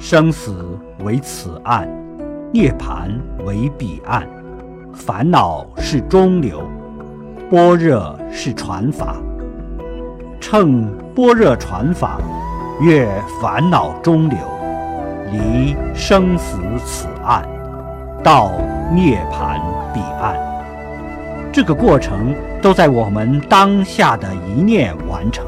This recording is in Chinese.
生死为此岸，涅槃为彼岸，烦恼是中流，般若是传法，乘般若传法，越烦恼中流，离生死此岸，到涅槃彼岸，这个过程都在我们当下的一念完成。